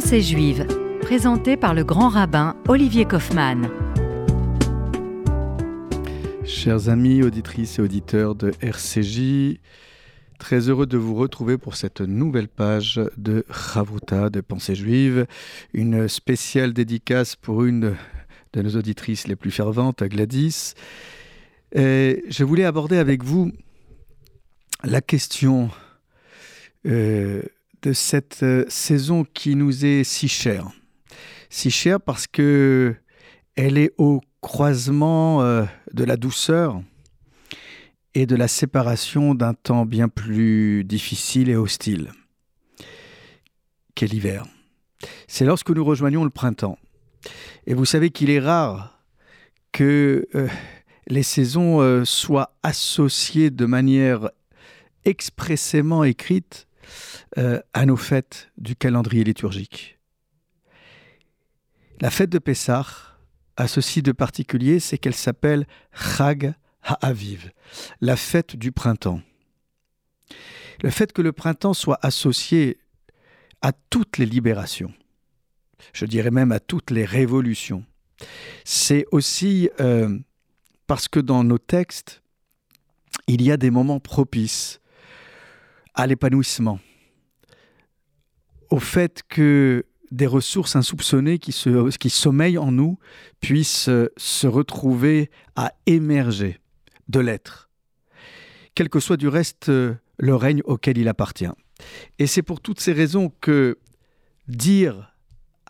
Pensée juive, présentée par le grand rabbin Olivier Kaufmann. Chers amis, auditrices et auditeurs de RCJ, très heureux de vous retrouver pour cette nouvelle page de Chavruta de Pensée juive, une spéciale dédicace pour une de nos auditrices les plus ferventes, Gladys. Je voulais aborder avec vous la question euh, de cette euh, saison qui nous est si chère. Si chère parce que elle est au croisement euh, de la douceur et de la séparation d'un temps bien plus difficile et hostile qu'est l'hiver. C'est lorsque nous rejoignons le printemps. Et vous savez qu'il est rare que les saisons soient associées de manière expressément écrite euh, à nos fêtes du calendrier liturgique. La fête de Pessah a ceci de particulier, c'est qu'elle s'appelle Chag HaAviv, la fête du printemps. Le fait que le printemps soit associé à toutes les libérations, je dirais même à toutes les révolutions, c'est aussi euh, parce que dans nos textes, il y a des moments propices à l'épanouissement, au fait que des ressources insoupçonnées qui, sommeillent en nous puissent se retrouver à émerger de l'être, quel que soit du reste le règne auquel il appartient. Et c'est pour toutes ces raisons que dire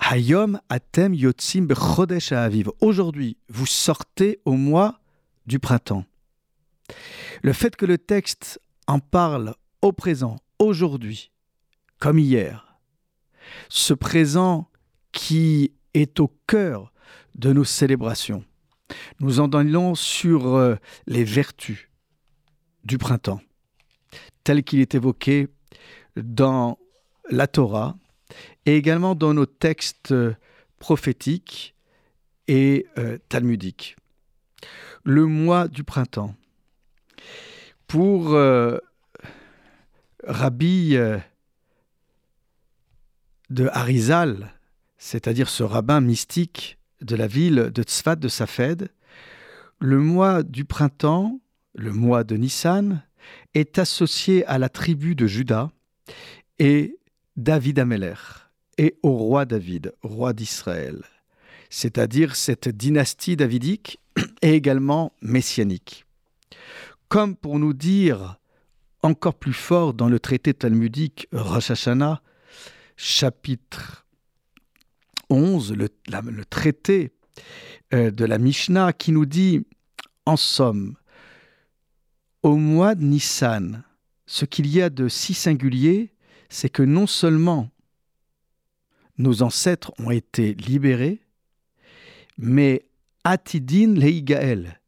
Hayom Atem Yotzim Bechodesh Aviv, aujourd'hui, vous sortez au mois du printemps. Le fait que le texte en parle au présent, aujourd'hui, comme hier, ce présent qui est au cœur de nos célébrations. Nous en donnons sur euh, les vertus du printemps, tel qu'il est évoqué dans la Torah et également dans nos textes prophétiques et euh, talmudiques. Le mois du printemps. Pour euh, Rabbi de Harizal, c'est-à-dire ce rabbin mystique de la ville de Tzfat de Safed, le mois du printemps, le mois de Nissan, est associé à la tribu de Juda et David Ameler et au roi David, roi d'Israël, c'est-à-dire cette dynastie davidique et également messianique. Comme pour nous dire encore plus fort dans le traité talmudique Rosh Hashanah, chapitre 11, le, traité euh, de la Mishnah, qui nous dit, en somme, au mois de Nissan, ce qu'il y a de si singulier, c'est que non seulement nos ancêtres ont été libérés, mais Atidin Leigael,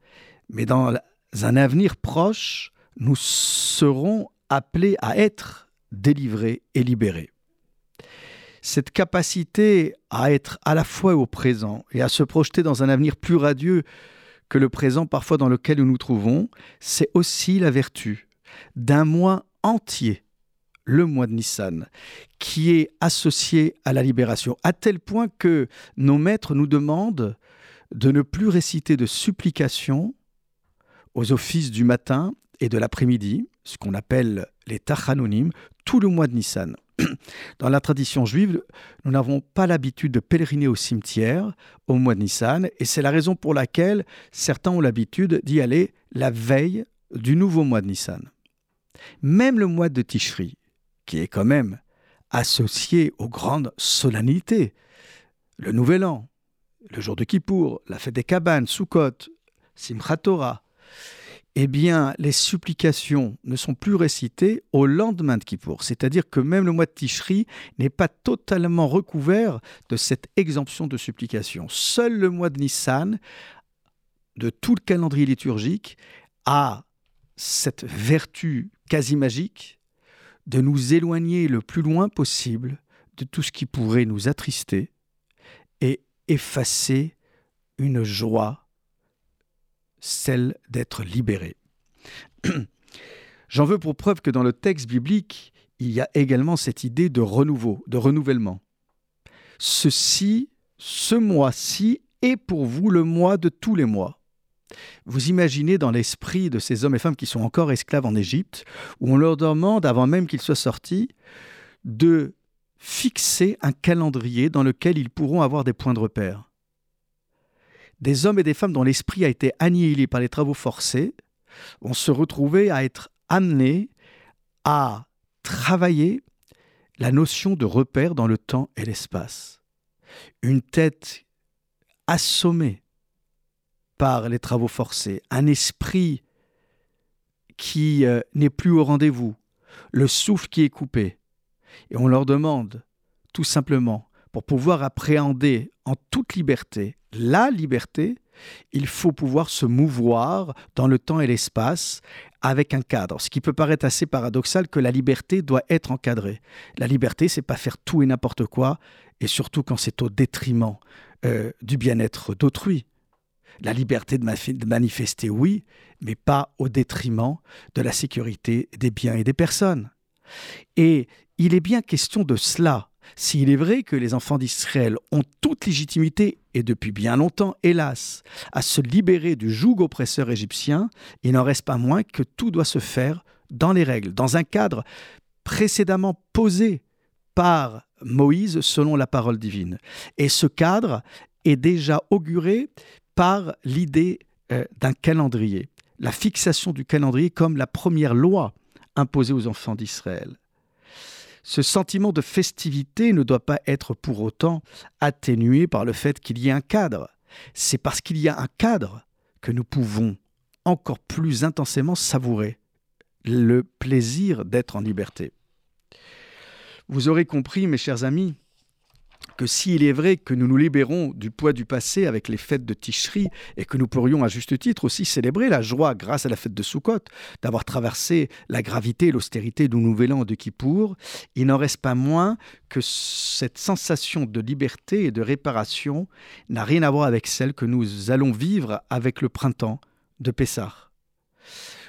mais dans un avenir proche, nous serons appelés à être délivrés et libérés cette capacité à être à la fois au présent et à se projeter dans un avenir plus radieux que le présent parfois dans lequel nous nous trouvons, c'est aussi la vertu d'un mois entier, le mois de Nissan, qui est associé à la libération, à tel point que nos maîtres nous demandent de ne plus réciter de supplications aux offices du matin et de l'après-midi, ce qu'on appelle les tachanonim, tout le mois de Nissan. Dans la tradition juive, nous n'avons pas l'habitude de pèleriner au cimetière au mois de Nissan, et c'est la raison pour laquelle certains ont l'habitude d'y aller la veille du nouveau mois de Nissan. Même le mois de Tishri, qui est quand même associé aux grandes solennités, le Nouvel An, le jour de Kippour, la fête des cabanes, Sukkot, Simchat Torah, eh bien, les supplications ne sont plus récitées au lendemain de Kippour. C'est-à-dire que même le mois de Tishri n'est pas totalement recouvert de cette exemption de supplication. Seul le mois de Nissan, de tout le calendrier liturgique, a cette vertu quasi magique de nous éloigner le plus loin possible de tout ce qui pourrait nous attrister et effacer une joie celle d'être libéré. J'en veux pour preuve que dans le texte biblique, il y a également cette idée de renouveau, de renouvellement. ceci, ce mois-ci est pour vous le mois de tous les mois. Vous imaginez dans l'esprit de ces hommes et femmes qui sont encore esclaves en Égypte, où on leur demande, avant même qu'ils soient sortis, de fixer un calendrier dans lequel ils pourront avoir des points de repère. Des hommes et des femmes dont l'esprit a été annihilé par les travaux forcés vont se retrouver à être amenés à travailler la notion de repère dans le temps et l'espace. Une tête assommée par les travaux forcés, un esprit qui euh, n'est plus au rendez-vous, le souffle qui est coupé. Et on leur demande, tout simplement, pour pouvoir appréhender en toute liberté la liberté, il faut pouvoir se mouvoir dans le temps et l'espace avec un cadre. Ce qui peut paraître assez paradoxal que la liberté doit être encadrée. La liberté, c'est pas faire tout et n'importe quoi, et surtout quand c'est au détriment euh, du bien-être d'autrui. La liberté de, manifester, oui, mais pas au détriment de la sécurité des biens et des personnes. Et il est bien question de cela. S'il est vrai que les enfants d'Israël ont toute légitimité, et depuis bien longtemps, hélas, à se libérer du joug oppresseur égyptien, il n'en reste pas moins que tout doit se faire dans les règles, dans un cadre précédemment posé par Moïse selon la parole divine. Et ce cadre est déjà auguré par l'idée euh, d'un calendrier, la fixation du calendrier comme la première loi imposée aux enfants d'Israël. Ce sentiment de festivité ne doit pas être pour autant atténué par le fait qu'il y ait un cadre. C'est parce qu'il y a un cadre que nous pouvons encore plus intensément savourer le plaisir d'être en liberté. Vous aurez compris, mes chers amis, que s'il est vrai que nous nous libérons du poids du passé avec les fêtes de Tishri et que nous pourrions à juste titre aussi célébrer la joie grâce à la fête de Sukkot d'avoir traversé la gravité et l'austérité du Nouvel An de Kippour, il n'en reste pas moins que cette sensation de liberté et de réparation n'a rien à voir avec celle que nous allons vivre avec le printemps de Pessah.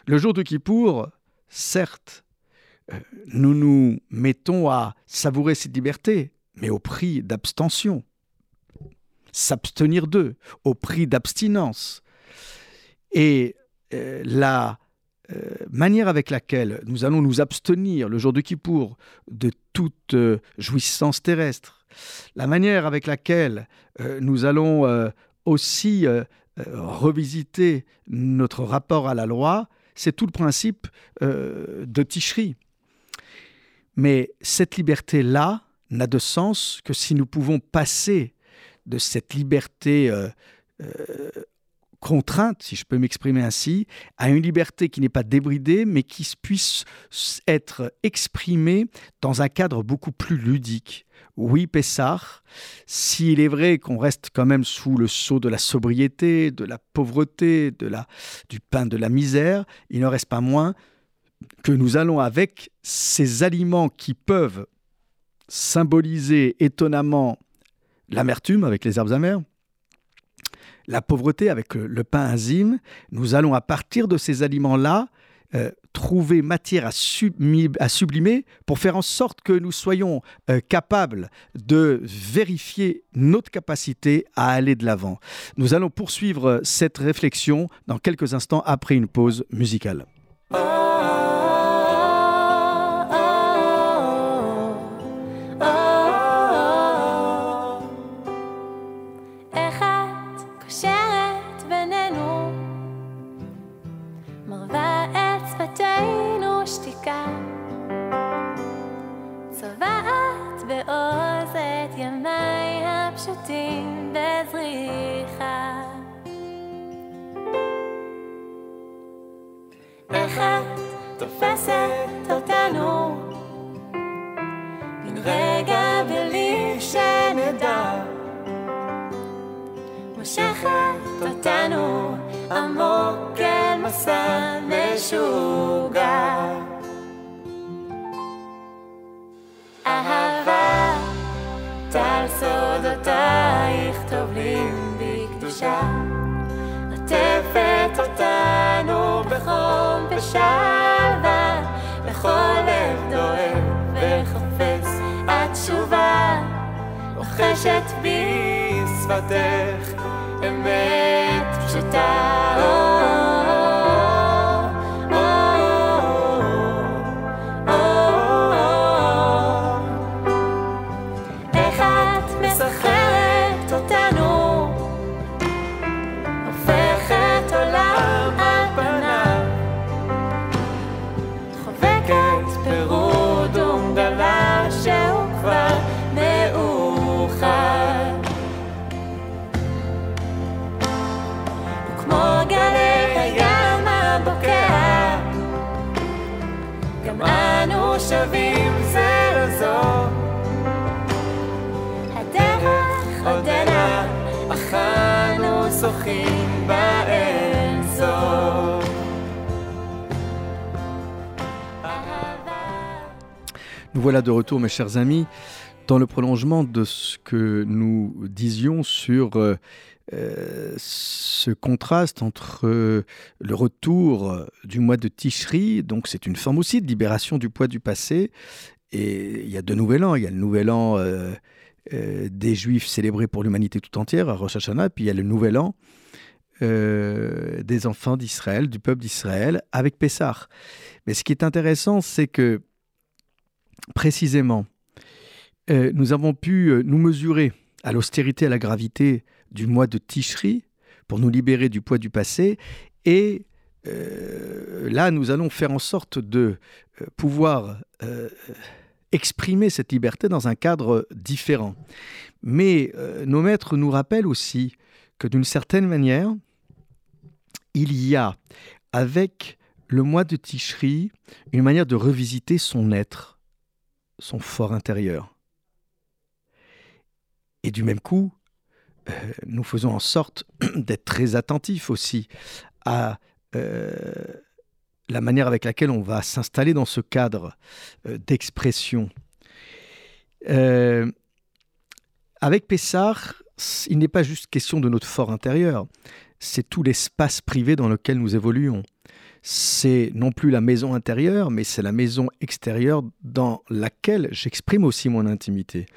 Le jour de Kippour, certes, euh, nous nous mettons à savourer cette liberté, mais au prix d'abstention. S'abstenir d'eux, au prix d'abstinence. Et euh, la euh, manière avec laquelle nous allons nous abstenir le jour de Kippour de toute euh, jouissance terrestre, la manière avec laquelle nous allons aussi revisiter notre rapport à la loi, c'est tout le principe de Tishri. Mais cette liberté-là, n'a de sens que si nous pouvons passer de cette liberté euh, euh, contrainte, si je peux m'exprimer ainsi, à une liberté qui n'est pas débridée, mais qui puisse être exprimée dans un cadre beaucoup plus ludique. Oui, Pessah, s'il est vrai qu'on reste quand même sous le sceau de la sobriété, de la pauvreté, de la, du pain de la misère, il ne reste pas moins que nous allons avec ces aliments qui peuvent symboliser étonnamment l'amertume avec les herbes amères, la pauvreté avec le, pain enzyme, nous allons à partir de ces aliments-là euh, trouver matière à, sublimer pour faire en sorte que nous soyons euh, capables de vérifier notre capacité à aller de l'avant. Nous allons poursuivre cette réflexion dans quelques instants après une pause musicale. בעוז את ימיי הפשוטים בזריחה. איך את תופסת אותנו? מן רגע בלי שנדע. מושכת אותנו עמוק אל מסע משוגע. חדשה, עטפת אותנו בחום ושלווה, בכל לב דואב וחפש התשובה, רוכשת בשפתך אמת. Nous voilà de retour, mes chers amis, dans le prolongement de ce que nous disions sur euh, euh, ce contraste entre euh, le retour du mois de Tishri, donc c'est une forme aussi de libération du poids du passé, et il y a deux nouvel an, il y a le nouvel an des Juifs célébrés pour l'humanité tout entière à Rosh Hashanah, puis il y a le nouvel an des enfants d'Israël, du peuple d'Israël, avec Pessah. Mais ce qui est intéressant, c'est que précisément, euh, nous avons pu euh, nous mesurer à l'austérité, à la gravité du mois de Tishri pour nous libérer du poids du passé. Et euh, là, nous allons faire en sorte de pouvoir exprimer cette liberté dans un cadre différent. Mais nos maîtres nous rappellent aussi que d'une certaine manière, il y a avec le mois de Tishri une manière de revisiter son être, son fort intérieur. Et du même coup, euh, nous faisons en sorte d'être très attentifs aussi à euh, la manière avec laquelle on va s'installer dans ce cadre euh, d'expression. avec Pessar, il n'est pas juste question de notre fort intérieur, c'est tout l'espace privé dans lequel nous évoluons c'est non plus la maison intérieure, mais c'est la maison extérieure dans laquelle j'exprime aussi mon intimité.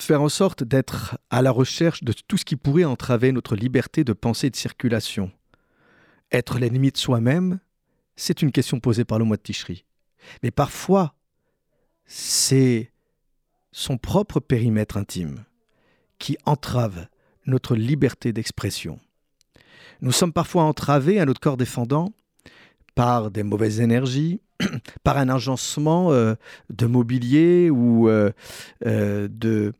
Faire en sorte d'être à la recherche de tout ce qui pourrait entraver notre liberté de pensée et de circulation. Être l'ennemi de soi-même, c'est une question posée par le mois de Ticherie. Mais parfois, c'est son propre périmètre intime qui entrave notre liberté d'expression. Nous sommes parfois entravés à notre corps défendant par des mauvaises énergies, par un agencement euh, de mobilier ou euh, euh, de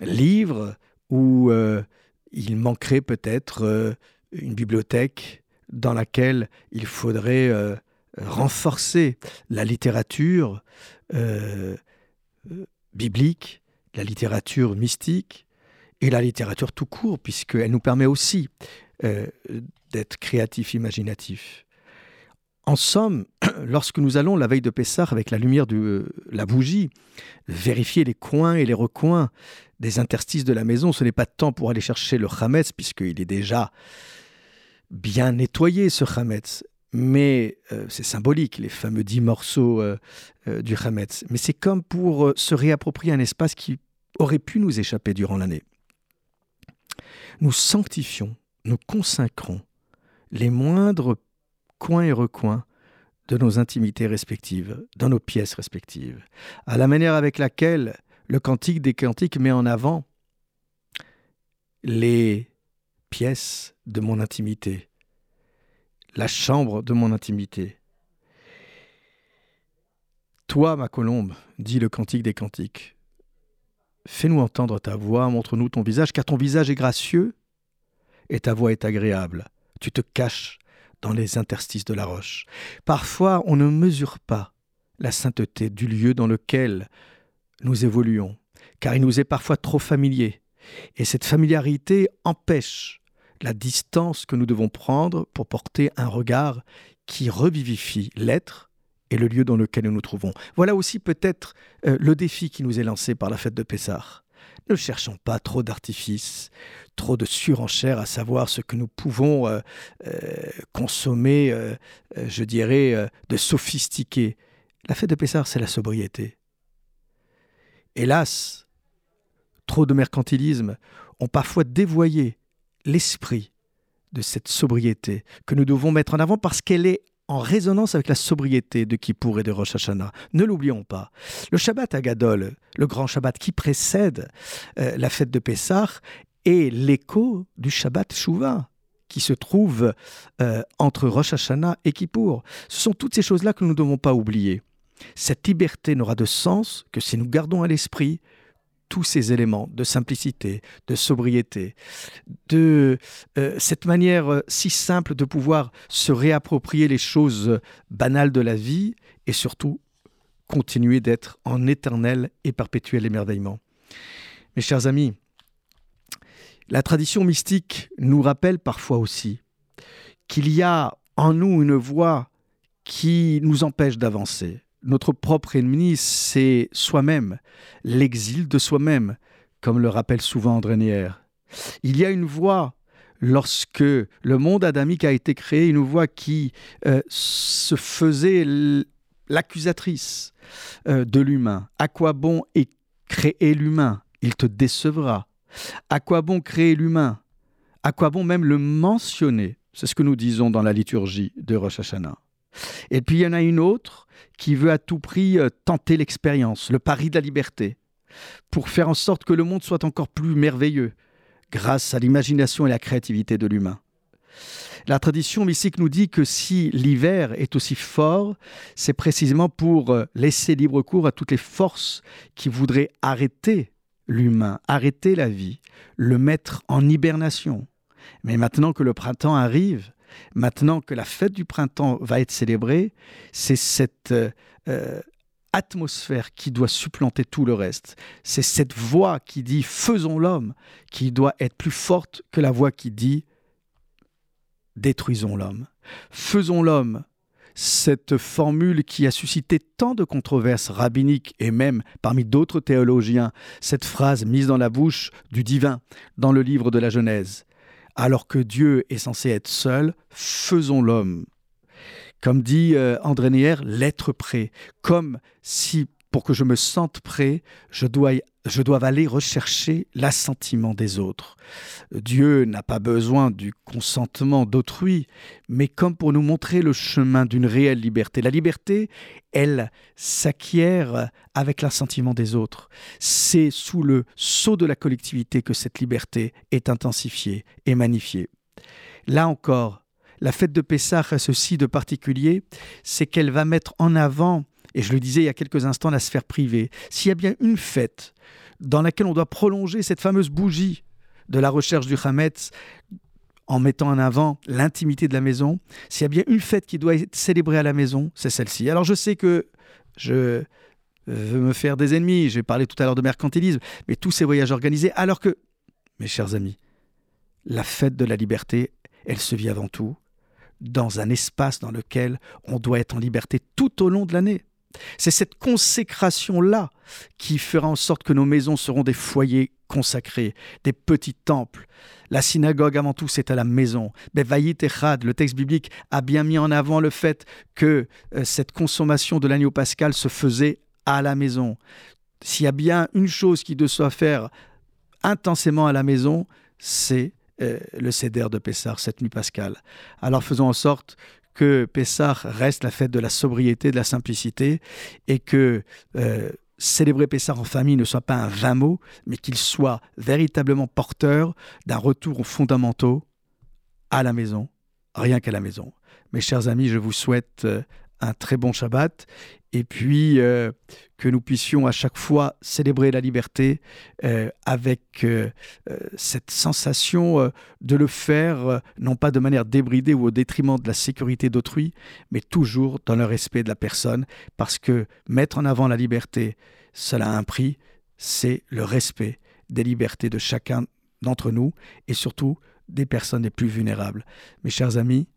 livres où il manquerait peut-être une bibliothèque dans laquelle il faudrait renforcer la littérature biblique, la littérature mystique et la littérature tout court, puisqu'elle nous permet aussi euh, d'être créatif, imaginatif. En somme, lorsque nous allons la veille de Pessah avec la lumière de euh, la bougie, vérifier les coins et les recoins des interstices de la maison, ce n'est pas de temps pour aller chercher le Hametz, puisqu'il est déjà bien nettoyé, ce Hametz. Mais euh, c'est symbolique, les fameux dix morceaux du Hametz. Mais c'est comme pour se réapproprier un espace qui aurait pu nous échapper durant l'année. Nous sanctifions nous consacrons les moindres coins et recoins de nos intimités respectives, dans nos pièces respectives, à la manière avec laquelle le Cantique des Cantiques met en avant les pièces de mon intimité, la chambre de mon intimité. Toi, ma colombe, dit le Cantique des Cantiques, fais-nous entendre ta voix, montre-nous ton visage, car ton visage est gracieux et ta voix est agréable. Tu te caches dans les interstices de la roche. Parfois, on ne mesure pas la sainteté du lieu dans lequel nous évoluons, car il nous est parfois trop familier, et cette familiarité empêche la distance que nous devons prendre pour porter un regard qui revivifie l'être et le lieu dans lequel nous nous trouvons. Voilà aussi peut-être euh, le défi qui nous est lancé par la fête de Pessah. Ne cherchons pas trop d'artifices, trop de surenchères à savoir ce que nous pouvons euh, euh, consommer, euh, je dirais, de sophistiqué. La fête de Pessar, c'est la sobriété. Hélas, trop de mercantilisme ont parfois dévoyé l'esprit de cette sobriété que nous devons mettre en avant parce qu'elle est en résonance avec la sobriété de Kippour et de Rosh Hashanah. Ne l'oublions pas. Le Shabbat Agadol, le grand Shabbat qui précède euh, la fête de Pessah, est l'écho du Shabbat Shuvah qui se trouve euh, entre Rosh Hashanah et Kippour. Ce sont toutes ces choses-là que nous ne devons pas oublier. Cette liberté n'aura de sens que si nous gardons à l'esprit tous ces éléments de simplicité, de sobriété, de euh, cette manière euh, si simple de pouvoir se réapproprier les choses banales de la vie et surtout continuer d'être en éternel et perpétuel émerveillement. Mes chers amis, la tradition mystique nous rappelle parfois aussi qu'il y a en nous une voix qui nous empêche d'avancer, notre propre ennemi, c'est soi-même, l'exil de soi-même, comme le rappelle souvent André Nier. Il y a une voie lorsque le monde adamique a été créé, une voix qui euh, se faisait l'accusatrice euh, de l'humain. À quoi bon est créer l'humain? Il te décevra. À quoi bon créer l'humain? À quoi bon même le mentionner? C'est ce que nous disons dans la liturgie de Rosh Hashanah. Et puis il y en a une autre qui veut à tout prix euh, tenter l'expérience, le pari de la liberté, pour faire en sorte que le monde soit encore plus merveilleux, grâce à l'imagination et la créativité de l'humain. La tradition mystique nous dit que si l'hiver est aussi fort, c'est précisément pour euh, laisser libre cours à toutes les forces qui voudraient arrêter l'humain, arrêter la vie, le mettre en hibernation. Mais maintenant que le printemps arrive, Maintenant que la fête du printemps va être célébrée, c'est cette euh, euh, atmosphère qui doit supplanter tout le reste. C'est cette voix qui dit faisons l'homme qui doit être plus forte que la voix qui dit détruisons l'homme. Faisons l'homme. Cette formule qui a suscité tant de controverses rabbiniques et même parmi d'autres théologiens, cette phrase mise dans la bouche du divin dans le livre de la Genèse alors que Dieu est censé être seul, faisons l'homme. Comme dit euh, André Neher, l'être prêt, comme si pour que je me sente prêt, je dois, aller rechercher l'assentiment des autres. Dieu n'a pas besoin du consentement d'autrui, mais comme pour nous montrer le chemin d'une réelle liberté. La liberté, elle s'acquiert avec l'assentiment des autres. C'est sous le sceau de la collectivité que cette liberté est intensifiée et magnifiée. Là encore, la fête de Pessah a ceci de particulier, c'est qu'elle va mettre en avant et je le disais il y a quelques instants, la sphère privée. S'il y a bien une fête dans laquelle on doit prolonger cette fameuse bougie de la recherche du Hametz en mettant en avant l'intimité de la maison, s'il y a bien une fête qui doit être célébrée à la maison, c'est celle-ci. Alors je sais que je veux me faire des ennemis, j'ai parlé tout à l'heure de mercantilisme, mais tous ces voyages organisés, alors que, mes chers amis, la fête de la liberté, elle se vit avant tout dans un espace dans lequel on doit être en liberté tout au long de l'année. C'est cette consécration-là qui fera en sorte que nos maisons seront des foyers consacrés, des petits temples. La synagogue, avant tout, c'est à la maison. Bevayit Echad, le texte biblique, a bien mis en avant le fait que euh, cette consommation de l'agneau pascal se faisait à la maison. S'il y a bien une chose qui doit faire intensément à la maison, c'est euh, le céder de Pessar, cette nuit pascale. Alors faisons en sorte que Pessah reste la fête de la sobriété, de la simplicité, et que euh, célébrer Pessah en famille ne soit pas un vain mot, mais qu'il soit véritablement porteur d'un retour aux fondamentaux à la maison, rien qu'à la maison. Mes chers amis, je vous souhaite euh, un très bon Shabbat et puis euh, que nous puissions à chaque fois célébrer la liberté euh, avec euh, cette sensation de le faire non pas de manière débridée ou au détriment de la sécurité d'autrui, mais toujours dans le respect de la personne, parce que mettre en avant la liberté, cela a un prix, c'est le respect des libertés de chacun d'entre nous et surtout des personnes les plus vulnérables. Mes chers amis,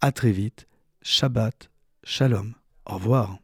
à très vite. Shabbat Shalom. Au revoir.